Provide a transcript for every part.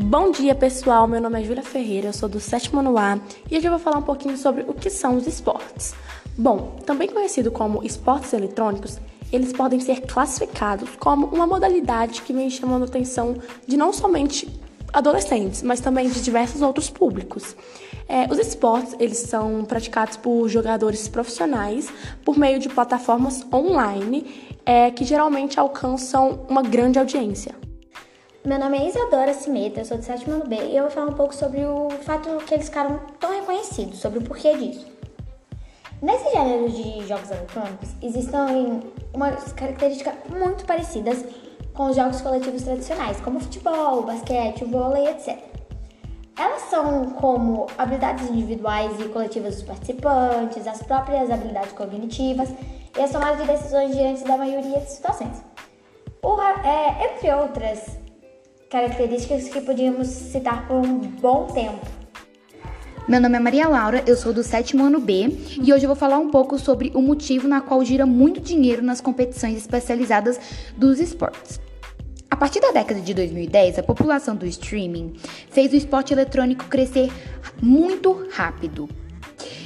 Bom dia, pessoal. Meu nome é Júlia Ferreira, eu sou do sétimo ano A e hoje eu vou falar um pouquinho sobre o que são os esportes. Bom, também conhecido como esportes eletrônicos, eles podem ser classificados como uma modalidade que vem chamando a atenção de não somente adolescentes, mas também de diversos outros públicos. É, os esportes eles são praticados por jogadores profissionais por meio de plataformas online é, que geralmente alcançam uma grande audiência. Meu nome é Isadora Cimeta, eu sou do sétimo ano B e eu vou falar um pouco sobre o fato que eles ficaram tão reconhecidos, sobre o porquê disso. Nesse gênero de jogos eletrônicos, existem umas características muito parecidas com os jogos coletivos tradicionais, como futebol, basquete, vôlei, etc. Elas são como habilidades individuais e coletivas dos participantes, as próprias habilidades cognitivas e a somada de decisões diante da maioria de situações. O, é, entre outras características que podíamos citar por um bom tempo. Meu nome é Maria Laura, eu sou do sétimo ano B e hoje eu vou falar um pouco sobre o motivo na qual gira muito dinheiro nas competições especializadas dos esportes. A partir da década de 2010, a população do streaming fez o esporte eletrônico crescer muito rápido.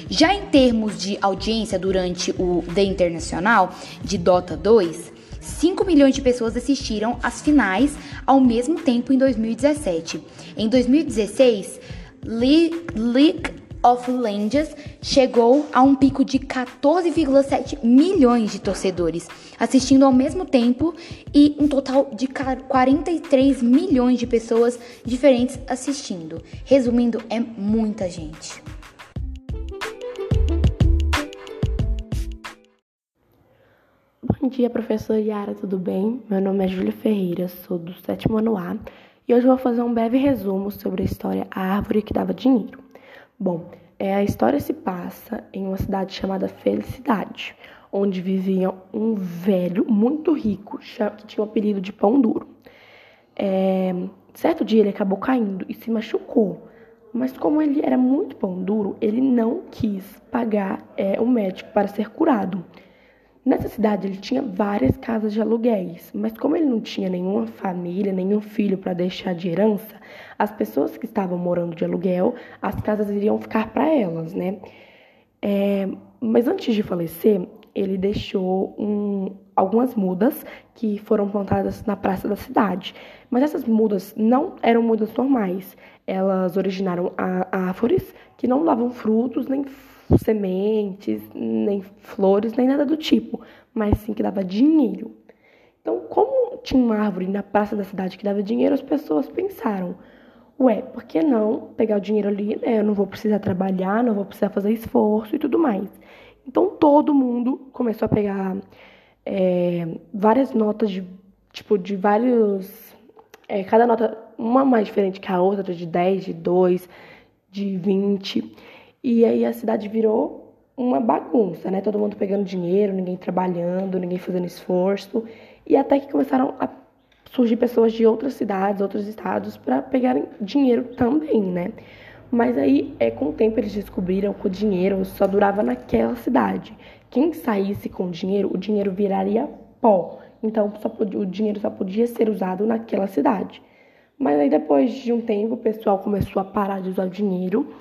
Já em termos de audiência durante o The Internacional de Dota 2, 5 milhões de pessoas assistiram às finais ao mesmo tempo em 2017. Em 2016, League of Legends chegou a um pico de 14,7 milhões de torcedores assistindo ao mesmo tempo e um total de 43 milhões de pessoas diferentes assistindo. Resumindo, é muita gente. Bom dia, professor Yara, tudo bem? Meu nome é Júlia Ferreira, sou do sétimo ano A e hoje vou fazer um breve resumo sobre a história A Árvore que Dava Dinheiro. Bom, é, a história se passa em uma cidade chamada Felicidade, onde vivia um velho muito rico que tinha o apelido de Pão Duro. É, certo dia ele acabou caindo e se machucou, mas como ele era muito pão duro, ele não quis pagar é, o médico para ser curado. Nessa cidade ele tinha várias casas de aluguéis, mas como ele não tinha nenhuma família, nenhum filho para deixar de herança, as pessoas que estavam morando de aluguel, as casas iriam ficar para elas, né? É, mas antes de falecer, ele deixou um, algumas mudas que foram plantadas na praça da cidade. Mas essas mudas não eram mudas normais. Elas originaram árvores que não davam frutos nem sementes, nem flores, nem nada do tipo, mas sim que dava dinheiro. Então, como tinha uma árvore na praça da cidade que dava dinheiro, as pessoas pensaram: ué, por que não pegar o dinheiro ali? Né? Eu não vou precisar trabalhar, não vou precisar fazer esforço e tudo mais. Então, todo mundo começou a pegar é, várias notas de tipo de vários. É, cada nota, uma mais diferente que a outra, de 10, de 2, de 20. E aí a cidade virou uma bagunça, né? Todo mundo pegando dinheiro, ninguém trabalhando, ninguém fazendo esforço. E até que começaram a surgir pessoas de outras cidades, outros estados, para pegarem dinheiro também, né? Mas aí, é, com o tempo, eles descobriram que o dinheiro só durava naquela cidade. Quem saísse com dinheiro, o dinheiro viraria pó. Então, podia, o dinheiro só podia ser usado naquela cidade. Mas aí, depois de um tempo, o pessoal começou a parar de usar o dinheiro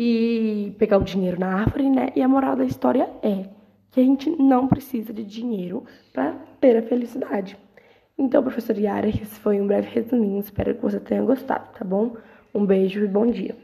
e pegar o dinheiro na árvore, né? E a moral da história é que a gente não precisa de dinheiro para ter a felicidade. Então, professor Yara, esse foi um breve resuminho. Espero que você tenha gostado, tá bom? Um beijo e bom dia.